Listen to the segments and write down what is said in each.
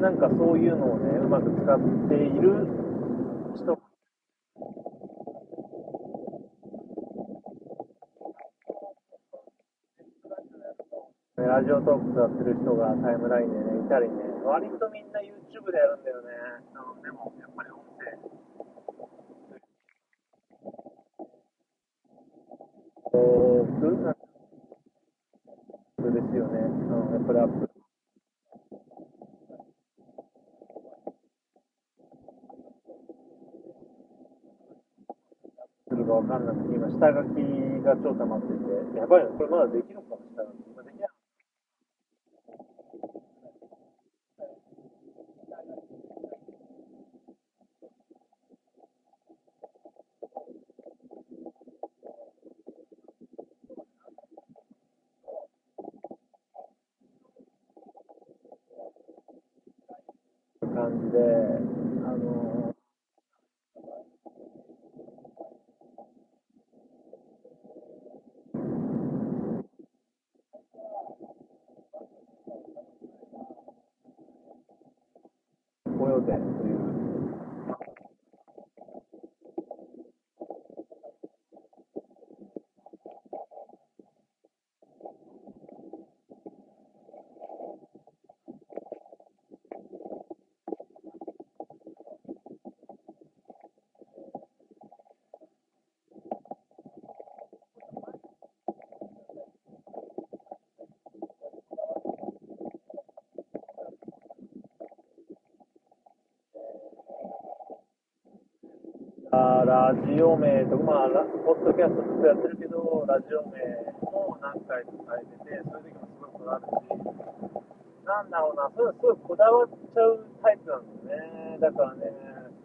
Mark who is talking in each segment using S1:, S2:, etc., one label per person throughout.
S1: なんかそういうのをね、うまく使っている人ラジオトークやってる人がタイムラインでね、いたりね、割とみんな YouTube でやるんだよね。うん、でも、やっぱり音声。こう、どんな、ですよね。うん、やっぱりアップ。するかわかんなくて、今、下書きが超溜まってて、やばいな、これまだできるのかも、下書き。今できない。感じで、あの that. ラジオ名とか、まあ、ポッドキャストずっとやってるけど、ラジオ名も何回か変えてて、そういう時もすごいこだわるし、なんだろうな、そういうのすごいこだわっちゃうタイプなんですね。だからね、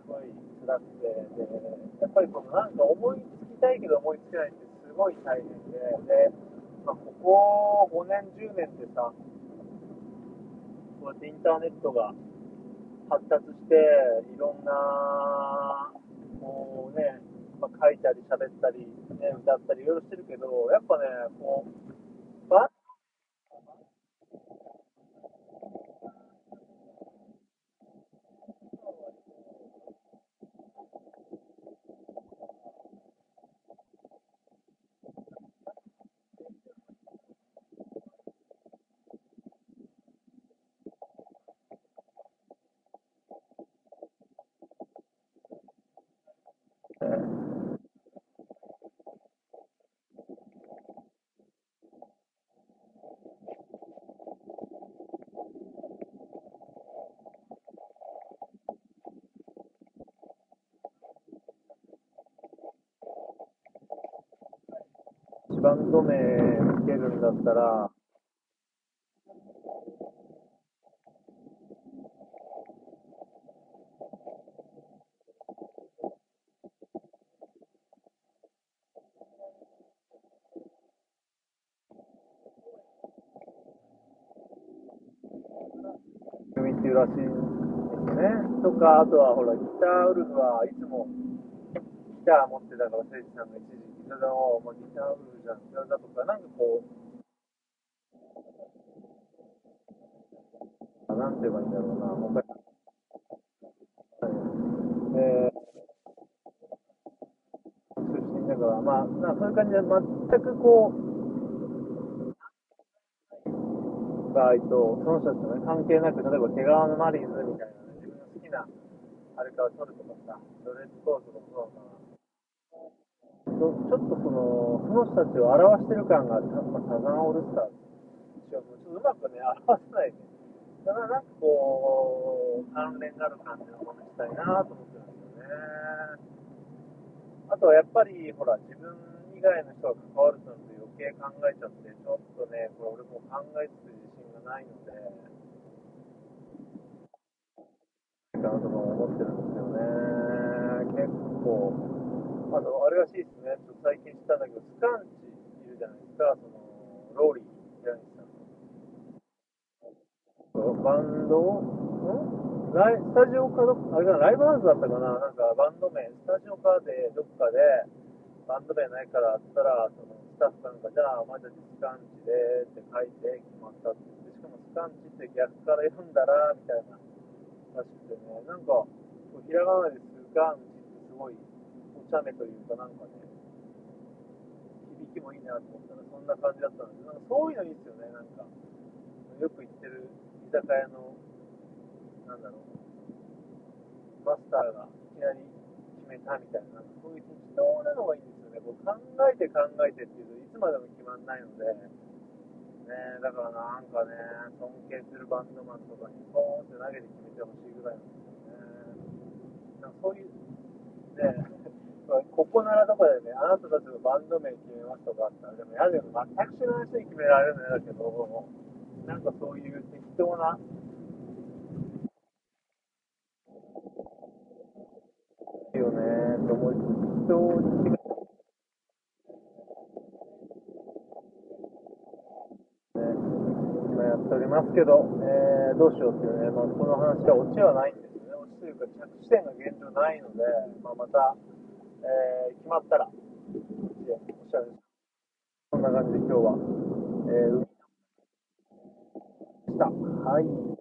S1: すごい辛くて、で、やっぱりこのなんか思いつきたいけど思いつけないってすごい大変で、で、まあ、ここ5年、10年ってさ、こうやってインターネットが発達して、いろんな、こうね、まあ、書いたり喋ったり、ね、歌ったりいろいろしてるけど、やっぱね、こう、ババンド名つけるんだったら、組っていうらしいんですね。とか、あとはほら、ギターウルフはいつもギター持ってたから、誠司さんが一時期、それを、まあ、ギターウルフじゃん、それだとか、なんかこう、なんて言えばいいんだろうな、もう一回で、出身だから、まあ、なそういう感じで、全くこう、場合と、その人たちとね、関係なく、例えば、毛皮のマリーズみたいなね、自分の好きな、あれから撮るとかさ、ドレッドコードとかもそうだな。ちょちょっとその、その人たちを表してる感がある、まあ、サザンオールスターズ。ちょっとうまくね、表せないね。だからなんかこう、関連がある感じのものにしたいなと思ってるんですよね。あとはやっぱり、ほら、自分以外の人が関わるとなると余計考えちゃって、ちょっとね、これ俺も考えつつ自信がないので、かなとか思ってるんですよね。結構、あの、あれらしいですね、ちょっと最近知ったんだけど、スカンチいるじゃないですか、その、ローリー、ジャニーさんの。バンドん？ライスタジオかど、あれかな、ライブハウスだったかな、なんかバンド名、スタジオかでどっかで、バンド名ないからって言ったら、そのスタッフさんが、じゃあ、お前たちスカンチでって書いて決まったって。でしかもスカンチって逆から読んだら、みたいな。らしくてね、なんか、ひらがなですがんちってすごいお茶目というかなんかね、響きもいいなと思ったらそんな感じだったんですなんかそういうのいいですよね、なんか。よく行ってる居酒屋の、なんだろう、マスターがいきなり決めたみたいな、そういう適当なのがいいんですよね。こう考えて考えてっていうといつまでも決まんないので、ね、だからなんかね、尊敬するバンドマンとかにポーンって投げて決めてほしいぐらいなんですよね。なんかそういう、ね、ここならとかでね、あなたたちのバンド名決めますとかあったら、でも嫌だよ、全く知らない人に決められるの嫌だけど、なんかそういう適当な、いいよね、と思い、適当に決め今やっておりますけど、えー、どうしようっていうね、まあ、この話はオチはないんですよね。オチというか着地点が現状ないので、まあ、また、えー、決まったら、おしゃれこんな感じで今日は、えー、した。はい。